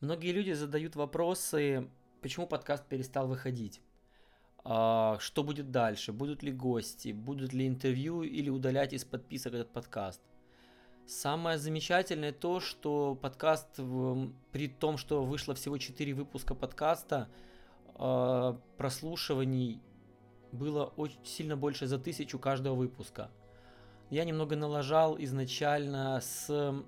Многие люди задают вопросы, почему подкаст перестал выходить. А, что будет дальше? Будут ли гости? Будут ли интервью или удалять из подписок этот подкаст? Самое замечательное то, что подкаст, при том, что вышло всего 4 выпуска подкаста, а, прослушиваний было очень сильно больше за тысячу каждого выпуска. Я немного налажал изначально с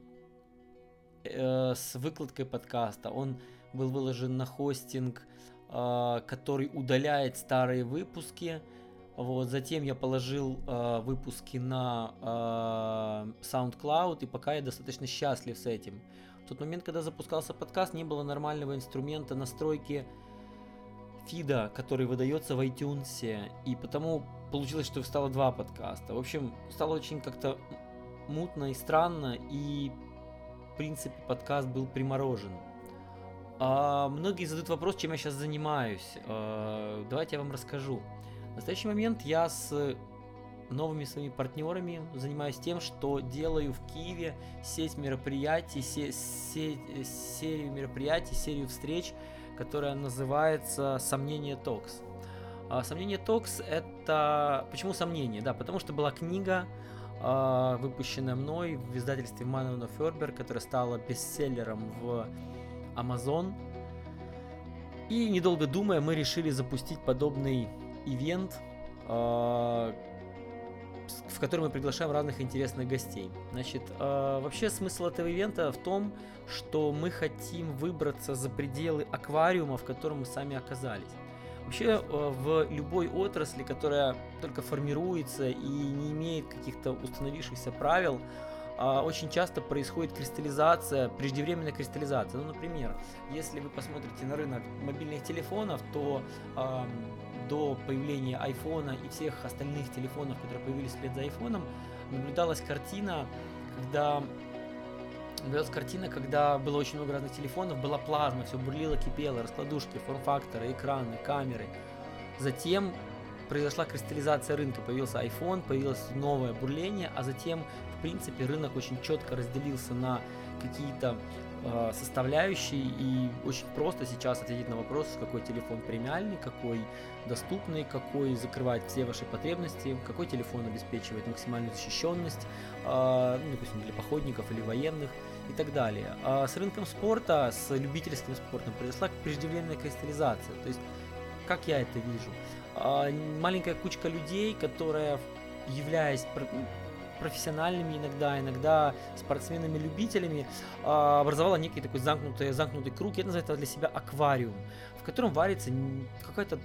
э, с выкладкой подкаста. Он был выложен на хостинг, э, который удаляет старые выпуски. Вот, затем я положил э, выпуски на э, SoundCloud, и пока я достаточно счастлив с этим. В тот момент, когда запускался подкаст, не было нормального инструмента настройки фида, который выдается в iTunes, и потому получилось, что стало два подкаста. В общем, стало очень как-то мутно и странно, и принципе, подкаст был приморожен. А, многие задают вопрос, чем я сейчас занимаюсь. А, давайте я вам расскажу. В настоящий момент я с новыми своими партнерами занимаюсь тем, что делаю в Киеве сеть мероприятий, се, се, серию мероприятий, серию встреч, которая называется «Сомнение Talks». А, «Сомнение Talks» — это... Почему «Сомнение»? Да, потому что была книга, выпущенная мной в издательстве Мануна Фербер, которая стала бестселлером в Amazon. И недолго думая, мы решили запустить подобный ивент, а, в который мы приглашаем разных интересных гостей. Значит, а, вообще смысл этого ивента в том, что мы хотим выбраться за пределы аквариума, в котором мы сами оказались. Вообще э, в любой отрасли, которая только формируется и не имеет каких-то установившихся правил, а, очень часто происходит кристаллизация, преждевременная кристаллизация. Ну, например, если вы посмотрите на рынок мобильных телефонов, то э, до появления айфона и всех остальных телефонов, которые появились вслед за айфоном, наблюдалась картина, когда Наблюдалась картина, когда было очень много разных телефонов, была плазма, все бурлило, кипело, раскладушки, форм-факторы, экраны, камеры. Затем произошла кристаллизация рынка, появился iPhone, появилось новое бурление, а затем, в принципе, рынок очень четко разделился на какие-то э, составляющие, и очень просто сейчас ответить на вопрос, какой телефон премиальный, какой доступный, какой закрывает все ваши потребности, какой телефон обеспечивает максимальную защищенность, э, ну, допустим, для походников или военных и так далее. А с рынком спорта, с любительским спортом произошла преждевременная кристаллизация. То есть, как я это вижу? А, маленькая кучка людей, которая, являясь профессиональными иногда, иногда спортсменами-любителями, а, образовала некий такой замкнутый, замкнутый круг, я называю это для себя аквариум, в котором варится какое-то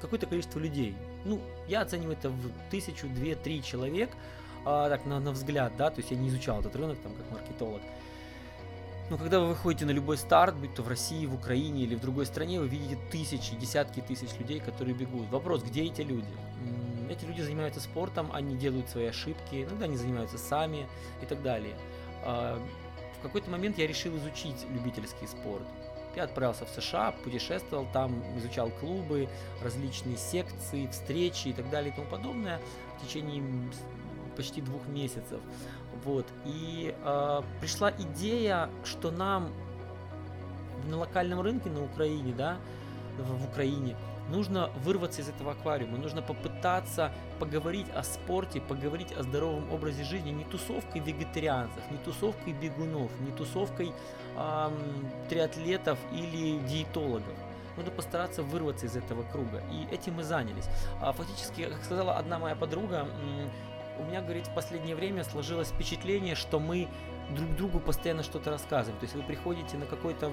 какое-то количество людей. Ну, я оцениваю это в тысячу, две, три человек, а, так, на, на взгляд, да, то есть я не изучал этот рынок, там, как маркетолог. Но когда вы выходите на любой старт, будь то в России, в Украине или в другой стране, вы видите тысячи, десятки тысяч людей, которые бегут. Вопрос, где эти люди? Эти люди занимаются спортом, они делают свои ошибки, иногда они занимаются сами и так далее. А, в какой-то момент я решил изучить любительский спорт. Я отправился в США, путешествовал там, изучал клубы, различные секции, встречи и так далее и тому подобное в течение почти двух месяцев. Вот. И э, пришла идея, что нам на локальном рынке на Украине, да, в, в Украине, нужно вырваться из этого аквариума, нужно попытаться поговорить о спорте, поговорить о здоровом образе жизни, не тусовкой вегетарианцев, не тусовкой бегунов, не тусовкой эм, триатлетов или диетологов. Нужно постараться вырваться из этого круга. И этим мы занялись. А фактически, как сказала одна моя подруга, у меня, говорит, в последнее время сложилось впечатление, что мы друг другу постоянно что-то рассказываем. То есть вы приходите на какой-то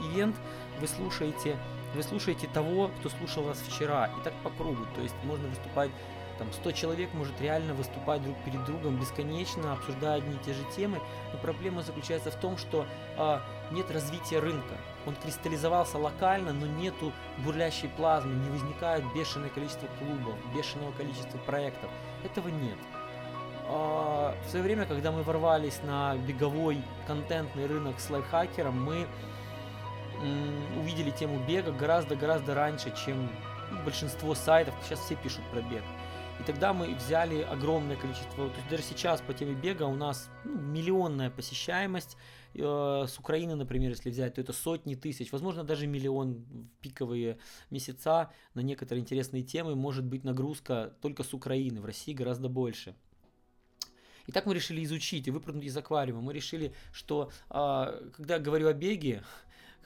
ивент, вы слушаете, вы слушаете того, кто слушал вас вчера, и так по кругу. То есть можно выступать, там 100 человек может реально выступать друг перед другом бесконечно, обсуждая одни и те же темы. Но проблема заключается в том, что а, нет развития рынка. Он кристаллизовался локально, но нету бурлящей плазмы, не возникает бешеное количество клубов, бешеного количества проектов. Этого нет. А, в свое время, когда мы ворвались на беговой контентный рынок с лайфхакером, мы увидели тему бега гораздо-гораздо раньше, чем большинство сайтов. Сейчас все пишут про бег. И тогда мы взяли огромное количество, то есть даже сейчас по теме бега у нас ну, миллионная посещаемость. Э, с Украины, например, если взять, то это сотни тысяч, возможно, даже миллион в пиковые месяца на некоторые интересные темы может быть нагрузка только с Украины. В России гораздо больше. И так мы решили изучить и выпрыгнуть из аквариума. Мы решили, что а, когда я говорю о беге,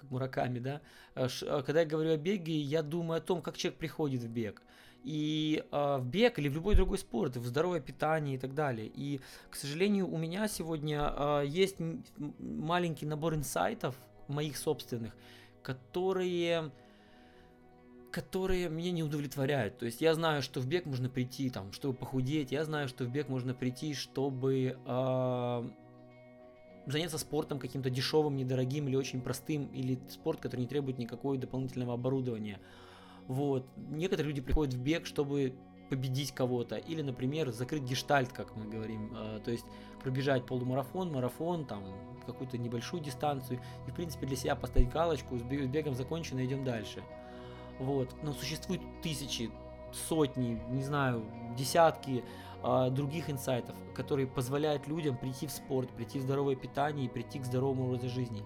как Мураками, да, а, а, когда я говорю о беге, я думаю о том, как человек приходит в бег. И э, в бег или в любой другой спорт, в здоровое питание и так далее. И, к сожалению, у меня сегодня э, есть маленький набор инсайтов моих собственных, которые которые меня не удовлетворяют. То есть я знаю, что в бег можно прийти, там, чтобы похудеть, я знаю, что в бег можно прийти, чтобы э, заняться спортом каким-то дешевым, недорогим или очень простым, или спорт, который не требует никакого дополнительного оборудования. Вот. Некоторые люди приходят в бег, чтобы победить кого-то, или, например, закрыть гештальт, как мы говорим, э, то есть пробежать полумарафон, марафон, там, какую-то небольшую дистанцию, и, в принципе, для себя поставить галочку, с бегом закончено, идем дальше. Вот. Но существует тысячи, сотни, не знаю, десятки других инсайтов, которые позволяют людям прийти в спорт, прийти в здоровое питание и прийти к здоровому образу жизни.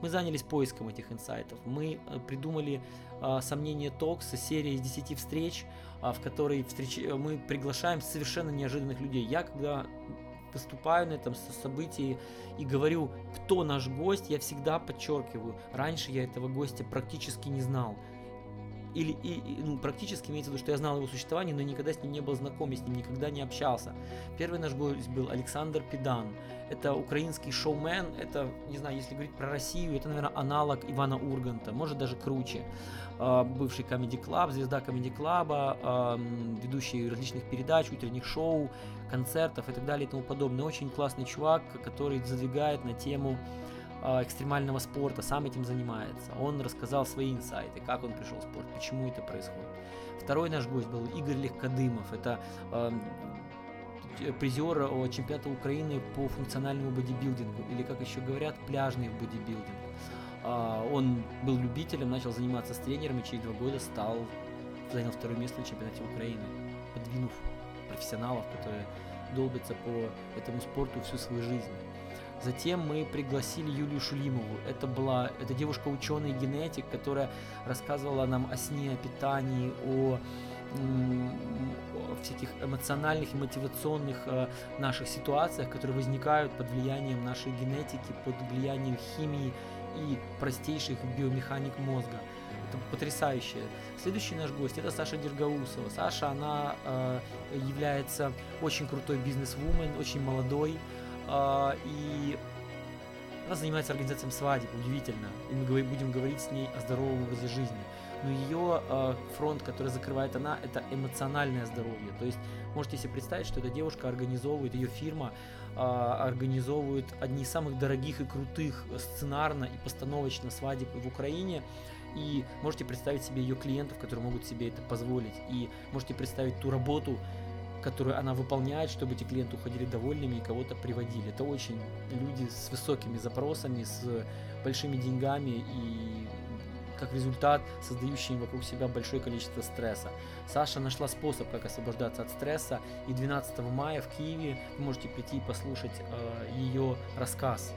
Мы занялись поиском этих инсайтов. Мы э, придумали э, сомнение Токса, серия из 10 встреч, э, в которой встреч... мы приглашаем совершенно неожиданных людей. Я когда выступаю на этом событии и говорю, кто наш гость, я всегда подчеркиваю, раньше я этого гостя практически не знал или и, и, ну, практически имеется в виду, что я знал его существование, но никогда с ним не был знаком, я с ним никогда не общался. Первый наш гость был Александр Педан. Это украинский шоумен, это, не знаю, если говорить про Россию, это, наверное, аналог Ивана Урганта, может даже круче. А, бывший Comedy Club, звезда Comedy Club, ведущий различных передач, утренних шоу, концертов и так далее и тому подобное. Очень классный чувак, который задвигает на тему а, экстремального спорта, сам этим занимается. Он рассказал свои инсайты, как он пришел в спорт, почему это происходит. Второй наш гость был Игорь Легкодымов. Это э, призер чемпионата Украины по функциональному бодибилдингу, или, как еще говорят, пляжный бодибилдинг. Э, он был любителем, начал заниматься с тренером и через два года стал, занял второе место в чемпионате Украины, подвинув профессионалов, которые долбятся по этому спорту всю свою жизнь. Затем мы пригласили Юлию Шулимову. Это была это девушка ученый генетик, которая рассказывала нам о сне, о питании, о, всяких эмоциональных и мотивационных э, наших ситуациях, которые возникают под влиянием нашей генетики, под влиянием химии и простейших биомеханик мозга. Это потрясающе. Следующий наш гость это Саша Дергаусова. Саша, она э, является очень крутой бизнес-вумен, очень молодой, и она занимается организацией свадеб, удивительно. И мы будем говорить с ней о здоровом образе жизни. Но ее э, фронт, который закрывает она, это эмоциональное здоровье. То есть можете себе представить, что эта девушка организовывает, ее фирма э, организовывает одни из самых дорогих и крутых сценарно и постановочно свадеб в Украине. И можете представить себе ее клиентов, которые могут себе это позволить. И можете представить ту работу, которую она выполняет, чтобы эти клиенты уходили довольными и кого-то приводили. Это очень люди с высокими запросами, с большими деньгами и как результат создающие вокруг себя большое количество стресса. Саша нашла способ, как освобождаться от стресса, и 12 мая в Киеве вы можете прийти и послушать э, ее рассказ.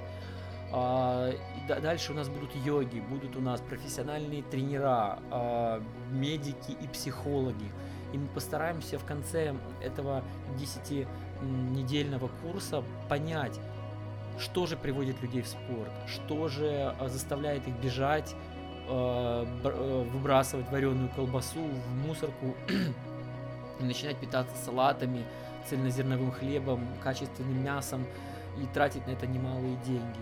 А, дальше у нас будут йоги, будут у нас профессиональные тренера, а, медики и психологи. И мы постараемся в конце этого 10-недельного курса понять, что же приводит людей в спорт, что же а, заставляет их бежать, а, а, выбрасывать вареную колбасу в мусорку и начинать питаться салатами, цельнозерновым хлебом, качественным мясом и тратить на это немалые деньги.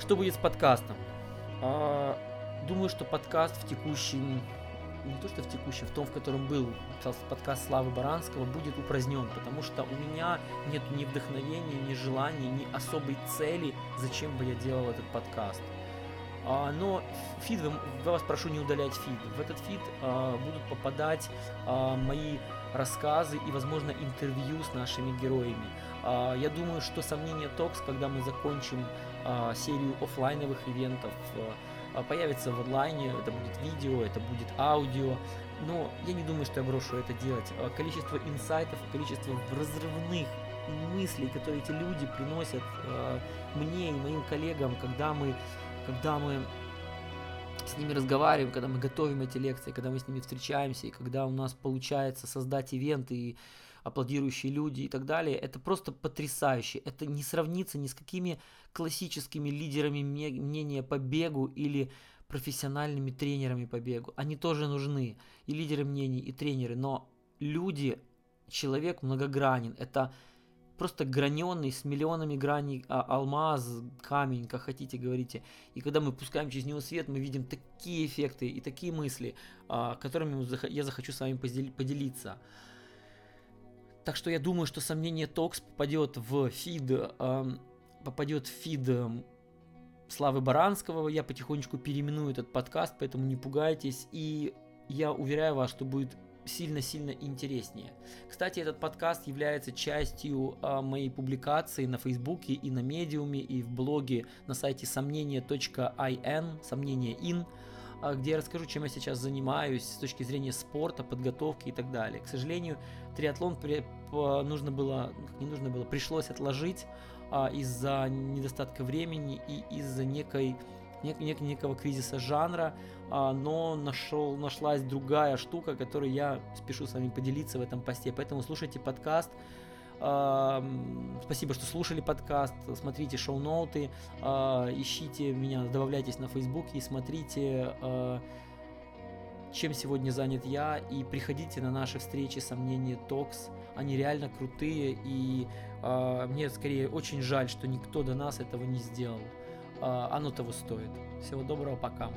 Что будет с подкастом? Думаю, что подкаст в текущем не то что в текущем, в том, в котором был подкаст Славы Баранского, будет упразднен, потому что у меня нет ни вдохновения, ни желания, ни особой цели, зачем бы я делал этот подкаст. А, но фид, я вас прошу не удалять фид. В этот фид а, будут попадать а, мои рассказы и, возможно, интервью с нашими героями. Я думаю, что сомнение Talks, когда мы закончим серию офлайновых ивентов, появится в онлайне, это будет видео, это будет аудио, но я не думаю, что я брошу это делать. А, количество инсайтов, количество разрывных мыслей, которые эти люди приносят э, мне и моим коллегам, когда мы, когда мы с ними разговариваем, когда мы готовим эти лекции, когда мы с ними встречаемся, и когда у нас получается создать ивенты и аплодирующие люди и так далее, это просто потрясающе. Это не сравнится ни с какими классическими лидерами мнения по бегу или профессиональными тренерами по бегу. Они тоже нужны, и лидеры мнений, и тренеры, но люди, человек многогранен. Это просто граненый, с миллионами граней, а, алмаз, камень, как хотите говорите. И когда мы пускаем через него свет, мы видим такие эффекты и такие мысли, а, которыми я захочу с вами поделиться. Так что я думаю, что сомнение Talks попадет в feed, э, попадет в feed э, Славы Баранского. Я потихонечку переименую этот подкаст, поэтому не пугайтесь. И я уверяю вас, что будет сильно-сильно интереснее. Кстати, этот подкаст является частью э, моей публикации на Фейсбуке и на Медиуме, и в блоге на сайте сомнение.in, сомнение in. А, где я расскажу, чем я сейчас занимаюсь с точки зрения спорта, подготовки и так далее. К сожалению, триатлон нужно было, не нужно было, пришлось отложить а, из-за недостатка времени и из-за некой нек, нек, некого кризиса жанра, а, но нашел, нашлась другая штука, которой я спешу с вами поделиться в этом посте. Поэтому слушайте подкаст, Спасибо, что слушали подкаст. Смотрите шоу-ноуты, а, ищите меня, добавляйтесь на Фейсбуке и смотрите, а, чем сегодня занят я. И приходите на наши встречи сомнения Токс. Они реально крутые. И а, мне скорее очень жаль, что никто до нас этого не сделал. Оно того стоит. Всего доброго, пока.